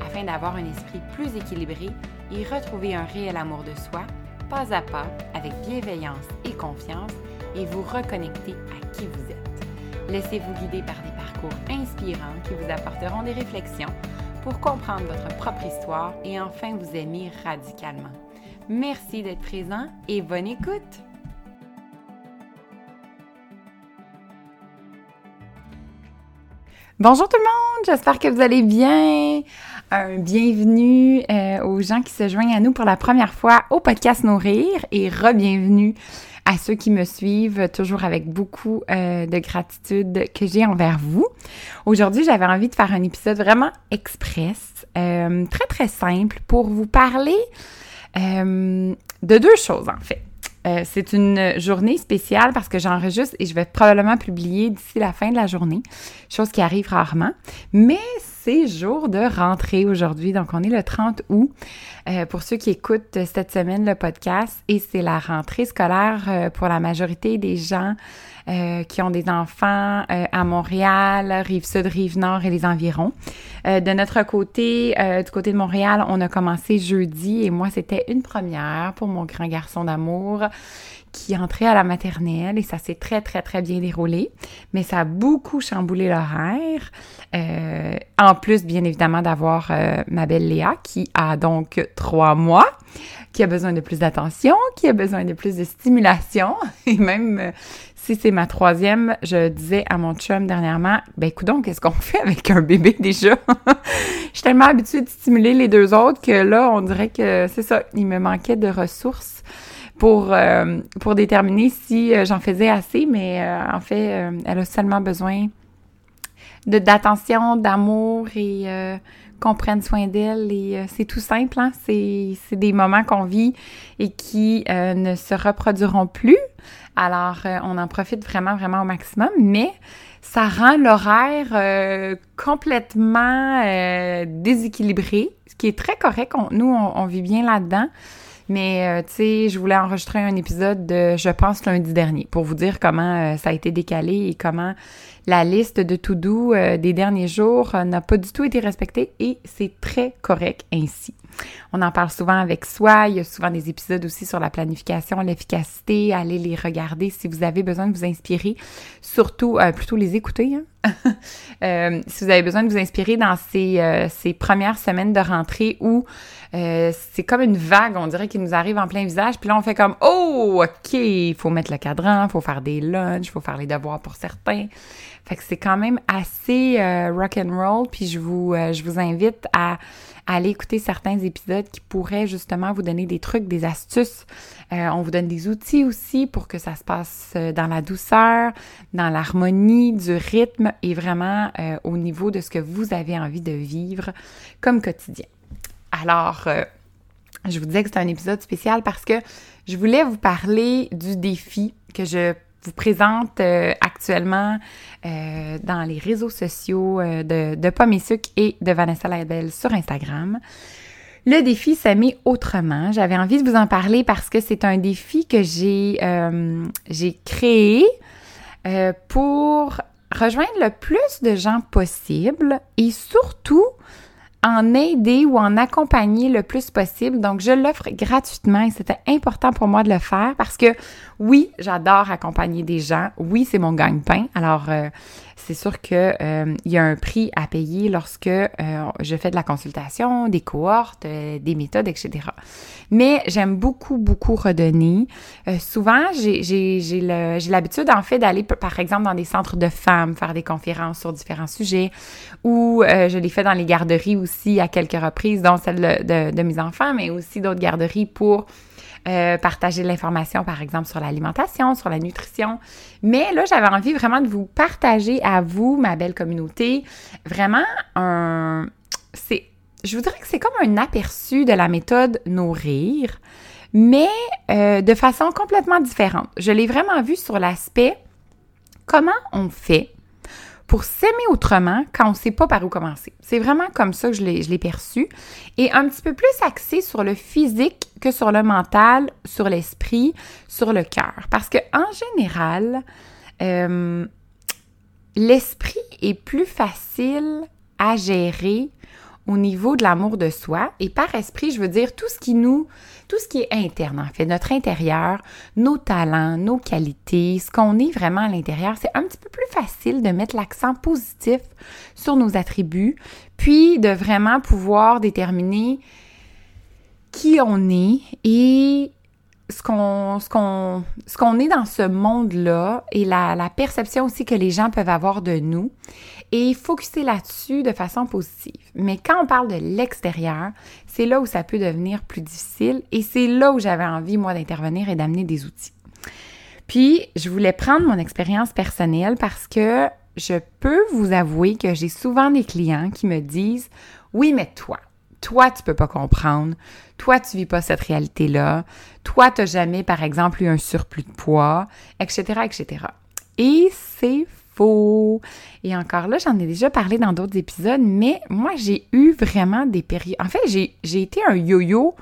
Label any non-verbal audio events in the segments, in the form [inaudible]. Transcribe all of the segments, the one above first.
afin d'avoir un esprit plus équilibré et retrouver un réel amour de soi, pas à pas, avec bienveillance et confiance, et vous reconnecter à qui vous êtes. Laissez-vous guider par des parcours inspirants qui vous apporteront des réflexions pour comprendre votre propre histoire et enfin vous aimer radicalement. Merci d'être présent et bonne écoute! Bonjour tout le monde, j'espère que vous allez bien. Un bienvenue euh, aux gens qui se joignent à nous pour la première fois au podcast Nourrir et re-bienvenue à ceux qui me suivent toujours avec beaucoup euh, de gratitude que j'ai envers vous. Aujourd'hui, j'avais envie de faire un épisode vraiment express, euh, très très simple pour vous parler de deux choses en fait. C'est une journée spéciale parce que j'enregistre et je vais probablement publier d'ici la fin de la journée, chose qui arrive rarement. Mais c'est jour de rentrée aujourd'hui, donc on est le 30 août euh, pour ceux qui écoutent cette semaine le podcast et c'est la rentrée scolaire euh, pour la majorité des gens euh, qui ont des enfants à Montréal, Rive-Sud, Rive-Nord et les environs. De notre côté, du côté de Montréal, on a commencé jeudi et moi, c'était une première pour mon grand garçon d'amour qui entrait à la maternelle et ça s'est très, très, très bien déroulé. Mais ça a beaucoup chamboulé l'horaire. en plus, bien évidemment, d'avoir ma belle Léa qui a donc trois mois, qui a besoin de plus d'attention, qui a besoin de plus de stimulation [laughs] et même si c'est ma troisième, je disais à mon chum dernièrement, ben écoute qu'est-ce qu'on fait avec un bébé déjà? [laughs] je suis tellement habituée de stimuler les deux autres que là, on dirait que c'est ça, il me manquait de ressources pour, euh, pour déterminer si euh, j'en faisais assez, mais euh, en fait, elle a seulement besoin de d'attention, d'amour et qu'on prenne soin d'elle. Et c'est tout simple, hein? c'est des moments qu'on vit et qui ne se reproduiront plus. Alors, euh, on en profite vraiment, vraiment au maximum, mais ça rend l'horaire euh, complètement euh, déséquilibré, ce qui est très correct. nous, on, vit bien là-dedans. Mais, tu sais, je voulais enregistrer un épisode de, je pense, lundi dernier pour vous dire comment ça a été décalé et comment la liste de tout doux des derniers jours n'a pas du tout été respectée et c'est très correct ainsi. On en parle souvent avec soi. Il y a souvent des épisodes aussi sur la planification, l'efficacité. Allez les regarder si vous avez besoin de vous inspirer. Surtout, euh, plutôt les écouter. Hein. [laughs] Euh, si vous avez besoin de vous inspirer dans ces, euh, ces premières semaines de rentrée où c'est comme une vague, on dirait, qui nous arrive en plein visage. Puis là, on fait comme, oh, OK, il faut mettre le cadran, il faut faire des lunchs, il faut faire les devoirs pour certains. Fait que c'est quand même assez rock and roll. Puis je vous, je vous invite à aller écouter certains épisodes qui pourraient justement vous donner des trucs, des astuces. Euh, on vous donne des outils aussi pour que ça se passe euh, dans la douceur, dans l'harmonie, du rythme et vraiment euh, au niveau de ce que vous avez envie de vivre comme quotidien. Alors, je vous disais que c'est un épisode spécial parce que je voulais vous parler du défi que je vous présente euh, actuellement euh, dans les réseaux sociaux euh, de, de et et de Vanessa Labelle sur Instagram. Le défi mis autrement. J'avais envie de vous en parler parce que c'est un défi que j'ai j'ai créé pour rejoindre le plus de gens possible et surtout en aider ou en accompagner le plus possible. Donc, je l'offre gratuitement et c'était important pour moi de le faire parce que oui, j'adore accompagner des gens. Oui, c'est mon gagne-pain. Alors, euh, c'est sûr que euh, il y a un prix à payer lorsque euh, je fais de la consultation, des cohortes, des méthodes, etc. Mais j'aime beaucoup, beaucoup redonner. souvent, j'ai l'habitude, en fait, d'aller, par exemple, dans des centres de femmes, faire des conférences sur différents sujets, ou je l'ai fait dans les garderies aussi à quelques reprises, dont celle de, de mes enfants, mais aussi d'autres garderies pour euh, partager de l'information, par exemple, sur l'alimentation, sur la nutrition. Mais là, j'avais envie vraiment de vous partager à vous, ma belle communauté, vraiment un... C'est je voudrais que c'est comme un aperçu de la méthode Nourrir, mais euh, de façon complètement différente. Je l'ai vraiment vu sur l'aspect comment on fait pour s'aimer autrement quand on ne sait pas par où commencer. C'est vraiment comme ça que je l'ai perçu. Et un petit peu plus axé sur le physique que sur le mental, sur l'esprit, sur le cœur. Parce que en général, euh, l'esprit est plus facile à gérer au niveau de l'amour de soi. Et par esprit, je veux dire tout ce qui nous, tout ce qui est interne, en fait, notre intérieur, nos talents, nos qualités, ce qu'on est vraiment à l'intérieur, c'est un petit peu plus facile de mettre l'accent positif sur nos attributs, puis de vraiment pouvoir déterminer qui on est et ce qu'on est dans ce monde-là et la, la, perception aussi que les gens peuvent avoir de nous et focuser là-dessus de façon positive. Mais quand on parle de l'extérieur, c'est là où ça peut devenir plus difficile et c'est là où j'avais envie moi d'intervenir et d'amener des outils. Puis je voulais prendre mon expérience personnelle parce que je peux vous avouer que j'ai souvent des clients qui me disent "Oui, mais toi, toi, tu peux pas comprendre. Toi, tu vis pas cette réalité-là. Toi, tu n'as jamais, par exemple, eu un surplus de poids, etc., etc. Et c'est Et encore là, j'en ai déjà parlé dans d'autres épisodes, mais moi, j'ai eu vraiment des périodes. En fait, j'ai été un yo-yo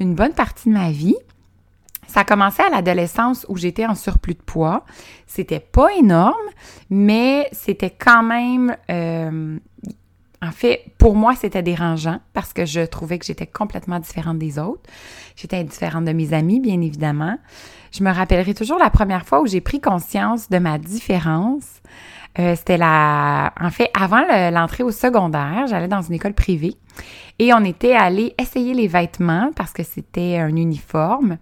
une bonne partie de ma vie. Ça a commencé à l'adolescence où j'étais en surplus de poids. C'était pas énorme, mais c'était quand même euh, en fait, pour moi, c'était dérangeant parce que je trouvais que j'étais complètement différente des autres. J'étais différente de mes amis, bien évidemment. Je me rappellerai toujours la première fois où j'ai pris conscience de ma différence. Euh, c'était la, en fait, avant l'entrée au secondaire, j'allais dans une école privée et on était allé essayer les vêtements parce que c'était un uniforme.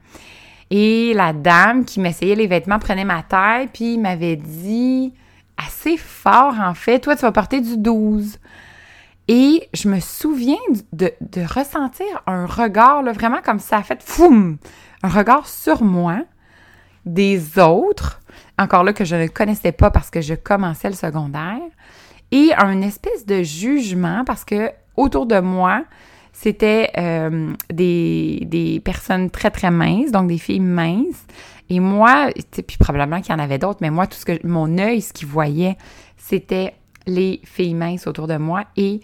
Et la dame qui m'essayait les vêtements prenait ma taille puis m'avait dit assez fort en fait, toi tu vas porter du 12. Et je me souviens de, ressentir un regard, vraiment comme ça a fait foum, un regard sur moi des autres, encore là que je ne connaissais pas parce que je commençais le secondaire, et un espèce de jugement parce que autour de moi, c'était euh, des, des, personnes très très minces, donc des filles minces. Et moi, puis probablement qu'il y en avait d'autres, mais moi, tout ce que mon œil, ce qu'il voyait, c'était les filles minces autour de moi et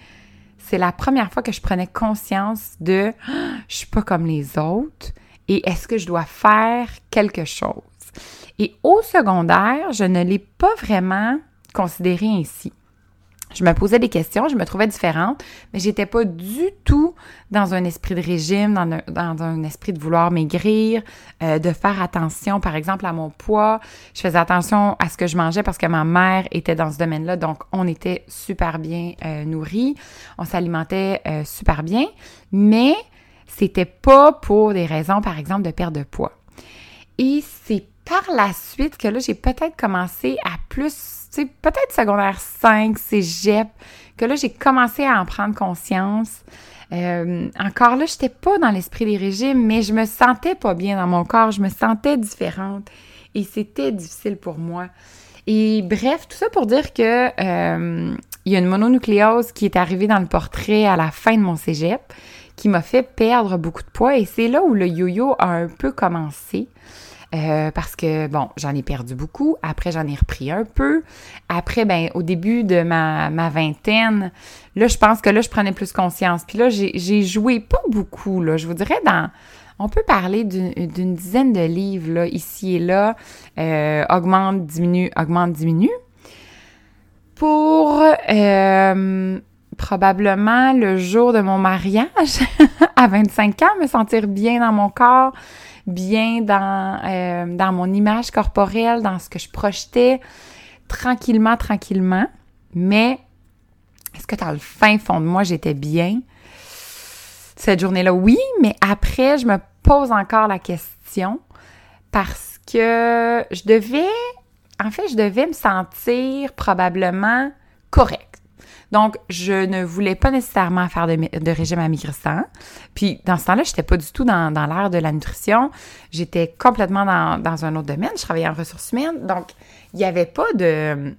c'est la première fois que je prenais conscience de ah, je suis pas comme les autres et est-ce que je dois faire quelque chose? Et au secondaire, je ne l'ai pas vraiment considéré ainsi. Je me posais des questions, je me trouvais différente, mais j'étais pas du tout dans un esprit de régime, dans un, esprit de vouloir maigrir, euh, de faire attention, par exemple, à mon poids. Je faisais attention à ce que je mangeais parce que ma mère était dans ce domaine-là, donc on était super bien euh, nourris, on s'alimentait euh, super bien, mais c'était pas pour des raisons, par exemple, de perte de poids. Et c'est par la suite que là, j'ai peut-être commencé à plus sais, peut-être secondaire 5, cégep, que là, j'ai commencé à en prendre conscience. Euh, encore là, je n'étais pas dans l'esprit des régimes, mais je me sentais pas bien dans mon corps, je me sentais différente et c'était difficile pour moi. Et bref, tout ça pour dire que euh, il y a une mononucléose qui est arrivée dans le portrait à la fin de mon cégep, qui m'a fait perdre beaucoup de poids et c'est là où le yo-yo a un peu commencé. Euh, parce que, bon, j'en ai perdu beaucoup. Après, j'en ai repris un peu. Après, ben, au début de ma, ma vingtaine, là, je pense que là, je prenais plus conscience. Puis là, j'ai joué pas beaucoup, là. Je vous dirais dans... On peut parler d'une dizaine de livres, là, ici et là. Euh, augmente, diminue, augmente, diminue. Pour... Euh, probablement le jour de mon mariage, [laughs] à 25 ans, me sentir bien dans mon corps, bien dans, euh, dans mon image corporelle, dans ce que je projetais, tranquillement, tranquillement. Mais est-ce que dans le fin fond de moi, j'étais bien? Cette journée-là, oui, mais après, je me pose encore la question parce que je devais, en fait, je devais me sentir probablement correct. Donc, je ne voulais pas nécessairement faire de, régime amaigrissant. Puis, dans ce temps-là, je n'étais pas du tout dans, dans l'ère de la nutrition. J'étais complètement dans, dans, un autre domaine. Je travaillais en ressources humaines. Donc, il n'y avait pas de...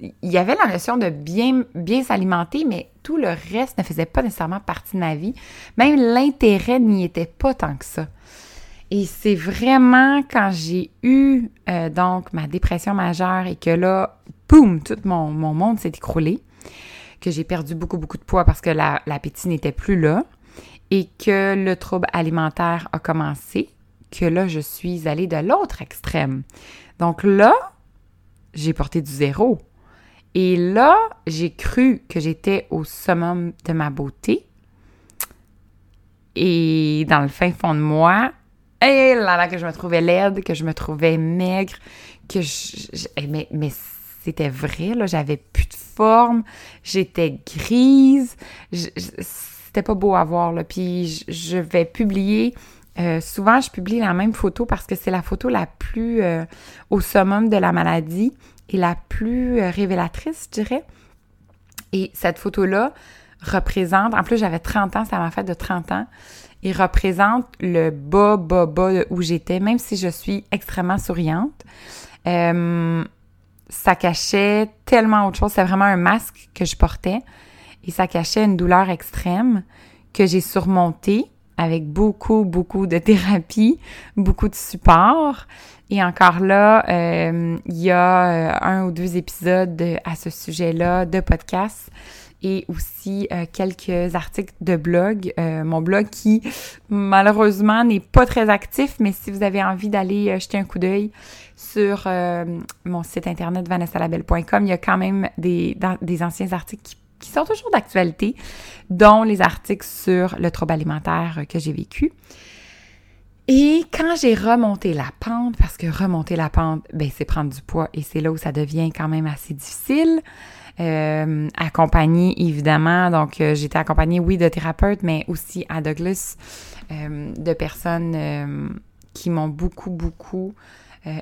Il y avait la notion de bien, bien s'alimenter, mais tout le reste ne faisait pas nécessairement partie de ma vie. Même l'intérêt n'y était pas tant que ça. Et c'est vraiment quand j'ai eu euh, donc ma dépression majeure et que là, boum, tout mon, mon monde s'est écroulé, que j'ai perdu beaucoup, beaucoup de poids parce que l'appétit n'était plus là et que le trouble alimentaire a commencé, que là, je suis allée de l'autre extrême. Donc là, j'ai porté du zéro. Et là, j'ai cru que j'étais au summum de ma beauté. Et dans le fin fond de moi, et là là, que je me trouvais laide, que je me trouvais maigre, que je. Eh, mais, mais c'était vrai, là, j'avais plus de forme, j'étais grise, c'était pas beau à voir, là. Puis je, vais publier. Euh, souvent, je publie la même photo parce que c'est la photo la plus euh, au summum de la maladie et la plus euh, révélatrice, je dirais. Et cette photo-là représente, en plus j'avais 30 ans, ça m'a fait de 30 ans, il représente le bas, bas, bas où j'étais, même si je suis extrêmement souriante. Ça cachait tellement autre chose. C'est vraiment un masque que je portais et ça cachait une douleur extrême que j'ai surmontée avec beaucoup, beaucoup de [laughs] thérapie, beaucoup de support. Et encore là, euh, il y a euh, un ou deux épisodes à ce sujet-là de podcast et aussi euh, quelques articles de blog. Euh, mon blog qui malheureusement n'est pas très actif, mais si vous avez envie d'aller euh, jeter un coup d'œil sur mon site internet vanessalabelle.com, il y a quand même des, des anciens articles qui, qui sont toujours d'actualité, dont les articles sur le trouble alimentaire que j'ai vécu. Et quand j'ai remonté la pente, parce que remonter la pente, ben c'est prendre du poids et c'est là où ça devient quand même assez difficile euh, accompagnée évidemment. Donc, euh, j'étais accompagnée, oui, de thérapeutes, mais aussi à Douglas, euh, de personnes euh, qui m'ont beaucoup, beaucoup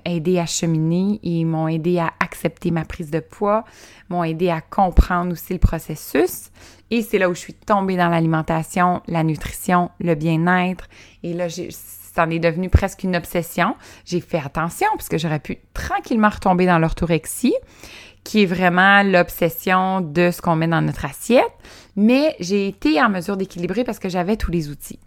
aidé à cheminer et m'ont aidé à accepter ma prise de poids, m'ont aidé à comprendre aussi le processus. Et c'est là où je suis tombée dans l'alimentation, la nutrition, le bien-être. Et là, j'ai ça en est devenu presque une obsession. J'ai fait attention parce que j'aurais pu tranquillement retomber dans l'orthorexie qui est vraiment l'obsession de ce qu'on met dans notre assiette, mais j'ai été en mesure d'équilibrer parce que j'avais tous les outils.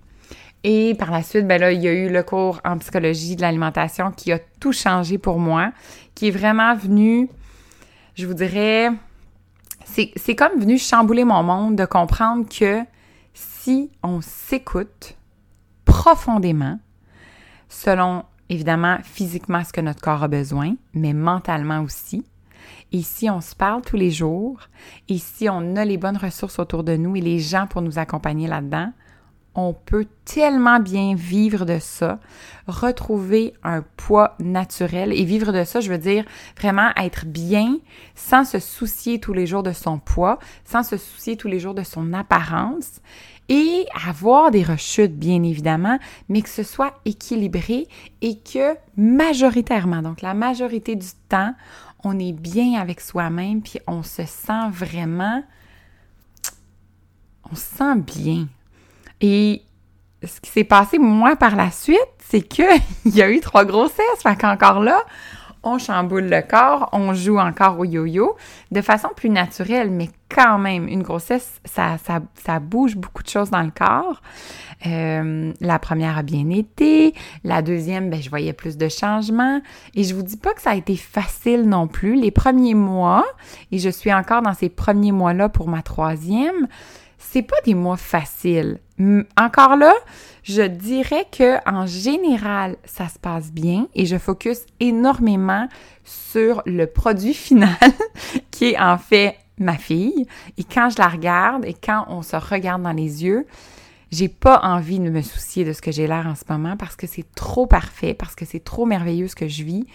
Et par la suite, ben là, il y a eu le cours en psychologie de l'alimentation qui a tout changé pour moi, qui est vraiment venu, je vous dirais, c'est comme venu chambouler mon monde de comprendre que si on s'écoute profondément, selon évidemment physiquement ce que notre corps a besoin, mais mentalement aussi, et si on se parle tous les jours, et si on a les bonnes ressources autour de nous et les gens pour nous accompagner là-dedans, on peut tellement bien vivre de ça, retrouver un poids naturel. Et vivre de ça, je veux dire vraiment être bien sans se soucier tous les jours de son poids, sans se soucier tous les jours de son apparence et avoir des rechutes bien évidemment, mais que ce soit équilibré et que majoritairement, donc la majorité du temps, on est bien avec soi-même, puis on se sent vraiment, on se sent bien. Et ce qui s'est passé, moi, par la suite, c'est qu'il [laughs] y a eu trois grossesses. Fait qu'encore là, on chamboule le corps, on joue encore au yo-yo de façon plus naturelle, mais quand même, une grossesse, ça, ça, bouge beaucoup de choses dans le corps. Euh, la première a bien été, la deuxième, ben, je voyais plus de changements. Et je vous dis pas que ça a été facile non plus. Les premiers mois, et je suis encore dans ces premiers mois-là pour ma troisième, c'est pas des mois faciles. Encore là, je dirais que en général, ça se passe bien et je focus énormément sur le produit [laughs] final qui est en fait ma fille. Et quand je la regarde et quand on se regarde dans les yeux, j'ai pas envie de me soucier de ce que j'ai l'air en ce moment parce que c'est trop parfait, parce que c'est trop merveilleux ce que je vis.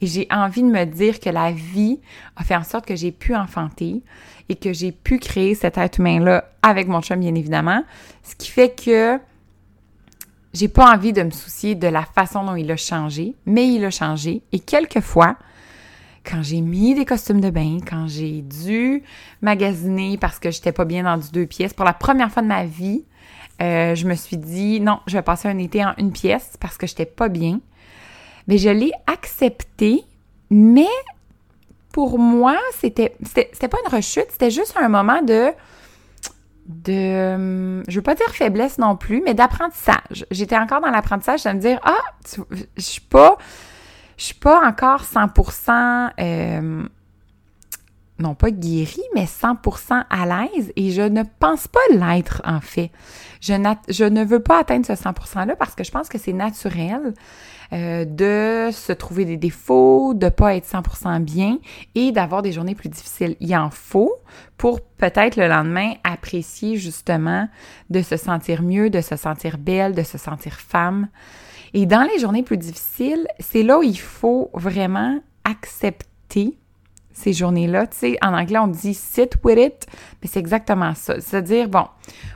Et j'ai envie de me dire que la vie a fait en sorte que j'ai pu enfanter et que j'ai pu créer cet être humain-là avec mon chum, bien évidemment. Ce qui fait que j'ai pas envie de me soucier de la façon dont il a changé, mais il a changé. Et quelquefois, quand j'ai mis des costumes de bain, quand j'ai dû magasiner parce que j'étais pas bien dans du deux pièces, pour la première fois de ma vie, euh, je me suis dit non, je vais passer un été en une pièce parce que j'étais pas bien. Mais je l'ai accepté, mais pour moi, c'était c'était pas une rechute, c'était juste un moment de de, hum, je veux pas dire faiblesse non plus, mais d'apprentissage. J'étais encore dans l'apprentissage de me dire, ah, je suis pas, je suis pas encore 100% euh, non pas guérie, mais 100% à l'aise et je ne pense pas l'être en fait. Je, je, ne veux pas atteindre ce 100%-là parce que je pense que c'est naturel euh, de se trouver des défauts, de pas être 100% bien et d'avoir des journées plus difficiles. Il en faut pour peut-être le lendemain apprécier justement de se sentir mieux, de se sentir belle, de se sentir femme. Et dans les journées plus difficiles, c'est là où il faut vraiment accepter ces journées-là. Tu sais, en anglais, on dit sit with it, mais c'est exactement ça. C'est-à-dire, bon,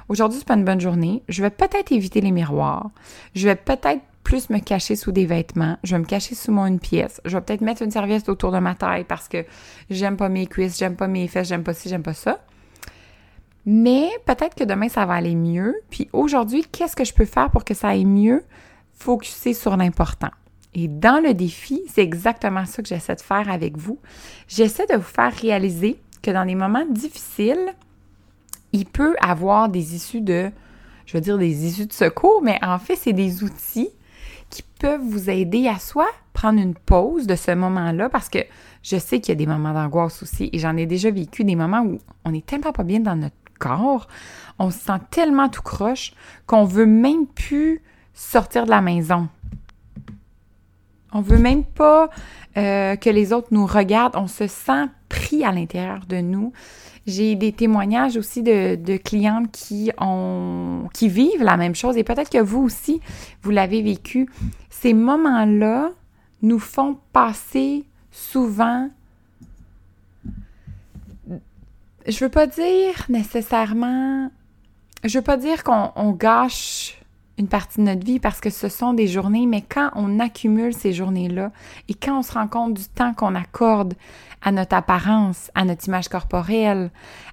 aujourd'hui, c'est pas une bonne journée. Je vais peut-être éviter les miroirs. Je vais peut-être plus me cacher sous des vêtements. Je vais me cacher sous mon une pièce. Je vais peut-être mettre une serviette autour de ma taille parce que j'aime pas mes cuisses, j'aime pas mes fesses, j'aime pas ci, j'aime pas ça. Mais peut-être que demain, ça va aller mieux. Puis aujourd'hui, qu'est-ce que je peux faire pour que ça aille mieux? Focuser sur l'important. Et dans le défi, c'est exactement ça que j'essaie de faire avec vous. J'essaie de vous faire réaliser que dans des moments difficiles, il peut avoir des issues de, je veux dire des issues de secours, mais en fait, c'est des outils qui peuvent vous aider à soit prendre une pause de ce moment-là, parce que je sais qu'il y a des moments d'angoisse aussi, et j'en ai déjà vécu des moments où on est tellement pas bien dans notre corps, on se sent tellement tout croche qu'on veut même plus sortir de la maison. On veut même pas euh, que les autres nous regardent. On se sent pris à l'intérieur de nous. J'ai des témoignages aussi de, de, clientes qui vivent la même chose et peut-être que vous aussi vous l'avez vécu. Ces moments-là nous font passer souvent. Je veux pas dire nécessairement. Je veux pas dire qu'on gâche une partie de notre vie parce que ce sont des journées, mais quand on accumule ces journées-là et quand on se rend compte du temps qu'on accorde à notre apparence, à notre image corporelle,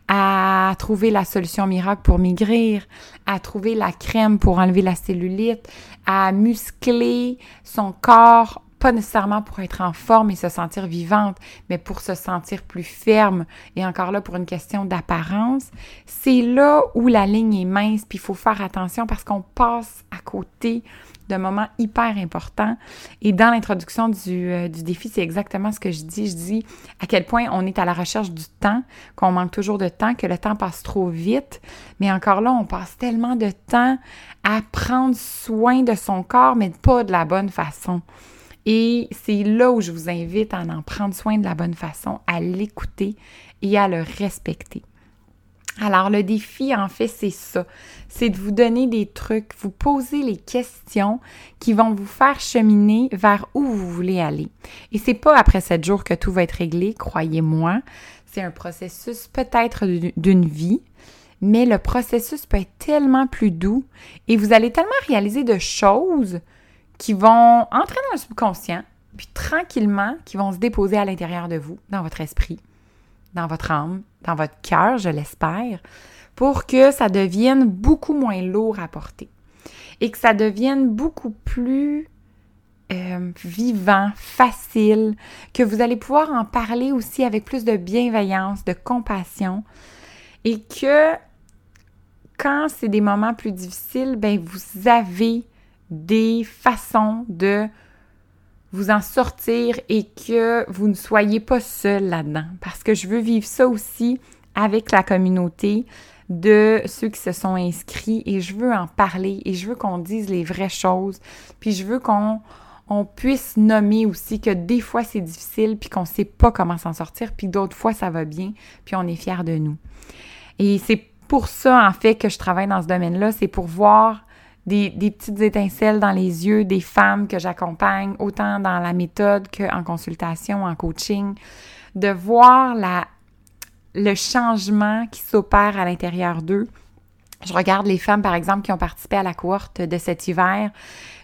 à trouver la solution miracle pour maigrir, à trouver la crème pour enlever la cellulite, à muscler son corps pas nécessairement pour être en forme et se sentir vivante, mais pour se sentir plus ferme et encore là pour une question d'apparence, c'est là où la ligne est mince, puis il faut faire attention parce qu'on passe à côté d'un moment hyper important. Et dans l'introduction du, euh, du défi, c'est exactement ce que je dis. Je dis à quel point on est à la recherche du temps, qu'on manque toujours de temps, que le temps passe trop vite. Mais encore là, on passe tellement de temps à prendre soin de son corps, mais pas de la bonne façon. Et c'est là où je vous invite à en prendre soin de la bonne façon, à l'écouter et à le respecter. Alors le défi, en fait, c'est ça. C'est de vous donner des trucs, vous poser les questions qui vont vous faire cheminer vers où vous voulez aller. Et c'est pas après sept jours que tout va être réglé, croyez-moi. C'est un processus peut-être d'une vie, mais le processus peut être tellement plus doux et vous allez tellement réaliser de choses qui vont entrer dans le subconscient, puis tranquillement, qui vont se déposer à l'intérieur de vous, dans votre esprit, dans votre âme, dans votre cœur, je l'espère, pour que ça devienne beaucoup moins lourd à porter et que ça devienne beaucoup plus euh, vivant, facile, que vous allez pouvoir en parler aussi avec plus de bienveillance, de compassion et que quand c'est des moments plus difficiles, ben vous avez des façons de vous en sortir et que vous ne soyez pas seul là-dedans. Parce que je veux vivre ça aussi avec la communauté de ceux qui se sont inscrits et je veux en parler et je veux qu'on dise les vraies choses. Puis je veux qu'on on puisse nommer aussi que des fois c'est difficile puis qu'on ne sait pas comment s'en sortir puis d'autres fois ça va bien puis on est fier de nous. Et c'est pour ça en fait que je travaille dans ce domaine-là, c'est pour voir des, petites étincelles dans les yeux des femmes que j'accompagne, autant dans la méthode qu'en consultation, en coaching, de voir la, le changement qui s'opère à l'intérieur d'eux. Je regarde les femmes, par exemple, qui ont participé à la cohorte de cet hiver.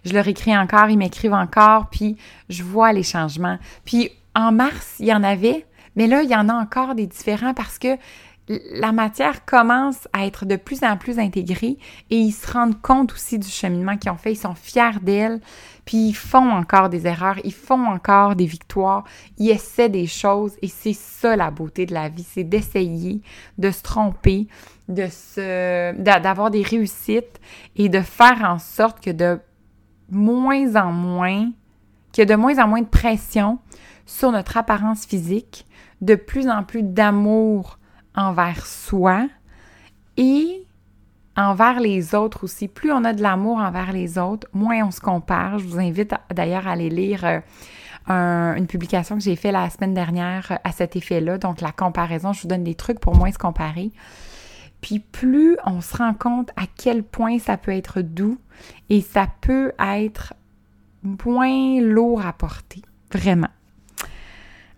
Je leur écris encore, ils m'écrivent encore, puis je vois les changements. Puis en mars, il y en avait, mais là, il y en a encore des différents parce que la matière commence à être de plus en plus intégrée et ils se rendent compte aussi du cheminement qu'ils ont fait. Ils sont fiers d'elle, puis ils font encore des erreurs, ils font encore des victoires, ils essaient des choses et c'est ça la beauté de la vie, c'est d'essayer, de se tromper, d'avoir des réussites et de faire en sorte que de moins en moins, qu'il y a de moins en moins de pression sur notre apparence physique, de plus en plus d'amour envers soi et envers les autres aussi. Plus on a de l'amour envers les autres, moins on se compare. Je vous invite d'ailleurs à aller lire euh, une publication que j'ai faite la semaine dernière à cet effet-là. Donc la comparaison, je vous donne des trucs pour moins se comparer. Puis plus on se rend compte à quel point ça peut être doux et ça peut être moins lourd à porter. Vraiment.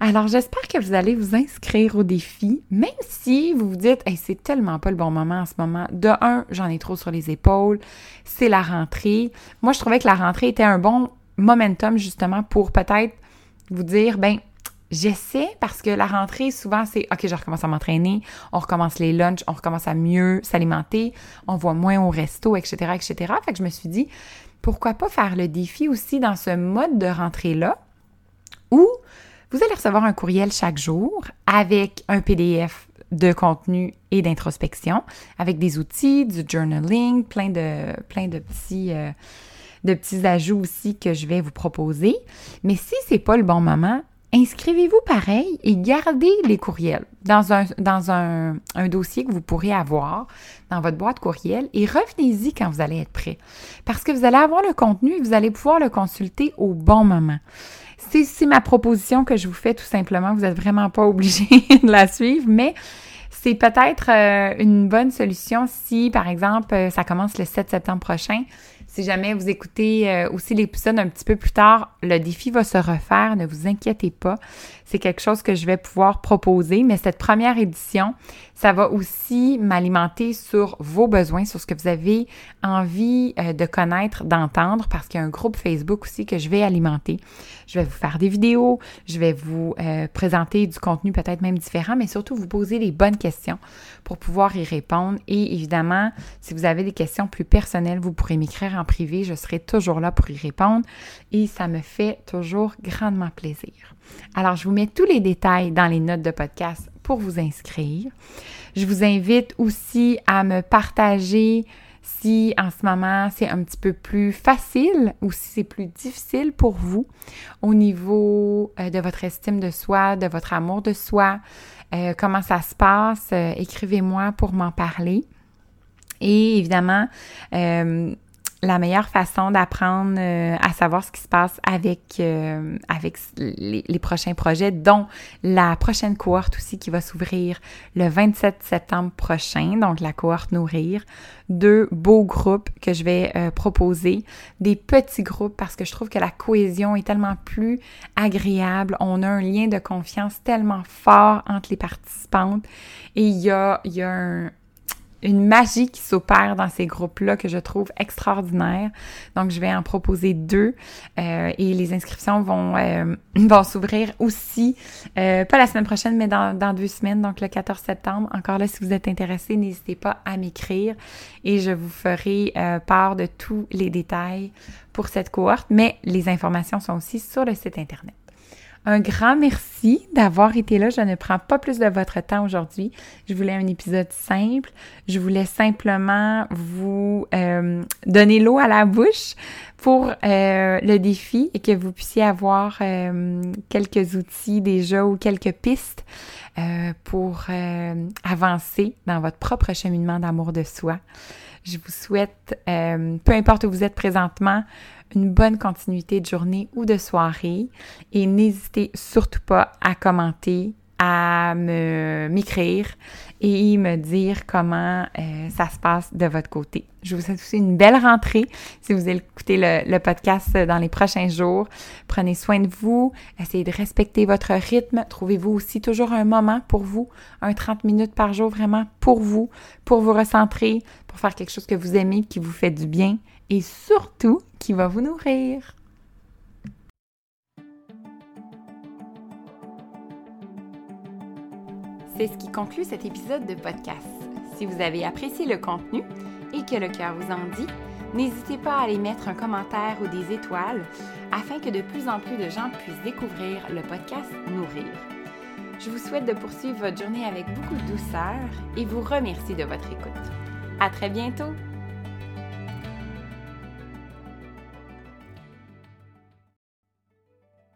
Alors, j'espère que vous allez vous inscrire au défi, même si vous vous dites, hey, c'est tellement pas le bon moment en ce moment. De un, j'en ai trop sur les épaules, c'est la rentrée. Moi, je trouvais que la rentrée était un bon momentum justement pour peut-être vous dire, ben, J'essaie parce que la rentrée, souvent, c'est OK, je recommence à m'entraîner, on recommence les lunchs, on recommence à mieux s'alimenter, on voit moins au resto, etc., etc. Fait que je me suis dit, pourquoi pas faire le défi aussi dans ce mode de rentrée-là où vous allez recevoir un courriel chaque jour avec un PDF de contenu et d'introspection, avec des outils, du journaling, plein. Euh, de petits ajouts aussi que je vais vous proposer. Mais si c'est pas le bon moment, inscrivez-vous pareil et gardez les courriels dans, un, dans un, dossier que vous pourrez avoir dans votre boîte courriel et revenez-y quand vous allez être prêt. Parce que vous allez avoir le contenu et vous allez pouvoir le consulter au bon moment. C'est ma proposition que je vous fais tout simplement. Vous n'êtes vraiment pas obligé [laughs] de la suivre, mais c'est peut-être euh, une bonne solution si, par exemple, euh, ça commence le 7 septembre prochain. Si jamais vous écoutez euh, aussi l'épisode un petit peu plus tard, le défi va se refaire, ne vous inquiétez pas. C'est quelque chose que je vais pouvoir proposer, mais cette première édition, ça va aussi m'alimenter sur vos besoins, sur ce que vous avez envie euh, de connaître, d'entendre, parce qu'il y a un groupe Facebook aussi que je vais alimenter. Je vais vous faire des vidéos, je vais vous euh, présenter du contenu peut-être même différent, mais surtout vous poser les bonnes questions pour pouvoir y répondre. Et évidemment, si vous avez des questions plus personnelles, vous pourrez m'écrire en privé. Je serai toujours là pour y répondre et ça me fait toujours grandement plaisir. Alors, je vous mets tous les détails dans les notes de podcast pour vous inscrire. Je vous invite aussi à me partager si en ce moment c'est un petit peu plus facile ou si c'est plus difficile pour vous au niveau euh, de votre estime de soi, de votre amour de soi, euh, comment ça se passe, euh, écrivez-moi pour m'en parler. Et évidemment, la meilleure façon d'apprendre euh, à savoir ce qui se passe avec, euh, avec les, prochains projets, dont la prochaine cohorte aussi qui va s'ouvrir le 27 septembre prochain, donc la cohorte Nourrir. Deux beaux groupes que je vais euh, proposer, des petits groupes parce que je trouve que la cohésion est tellement plus agréable. On a un lien de confiance tellement fort entre les participantes et il y a, il y a un, une magie qui s'opère dans ces groupes-là que je trouve extraordinaire. Donc, je vais en proposer deux euh, et les inscriptions vont, euh, [clears throat] vont s'ouvrir aussi, euh, pas la semaine prochaine, mais dans, dans, deux semaines, donc le 14 septembre. Encore là, si vous êtes intéressé, n'hésitez pas à m'écrire et je vous ferai part de tous les détails pour cette cohorte, mais les informations sont aussi sur le site Internet. Un grand merci d'avoir été là. Je ne prends pas plus de votre temps aujourd'hui. Je voulais un épisode simple. Je voulais simplement vous euh, donner l'eau à la bouche pour euh, le défi et que vous puissiez avoir euh, quelques outils déjà ou quelques pistes pour avancer dans votre propre cheminement d'amour de soi. Je vous souhaite, peu importe où vous êtes présentement, une bonne continuité de journée ou de soirée et n'hésitez surtout pas à commenter, à m'écrire et me dire comment euh, ça se passe de votre côté. Je vous souhaite aussi une belle rentrée si vous écoutez le, le podcast dans les prochains jours. Prenez soin de vous, essayez de respecter votre rythme. Trouvez-vous aussi toujours un moment pour vous, un 30 minutes par jour vraiment pour vous, pour vous recentrer, pour faire quelque chose que vous aimez, qui vous fait du bien et surtout qui va vous nourrir. C'est ce qui conclut cet épisode de podcast. Si vous avez apprécié le contenu et que le cœur vous en dit, n'hésitez pas à aller mettre un commentaire ou des étoiles afin que de plus en plus de gens puissent découvrir le podcast Nourrir. Je vous souhaite de poursuivre votre journée avec beaucoup de douceur et vous remercie de votre écoute. À très bientôt!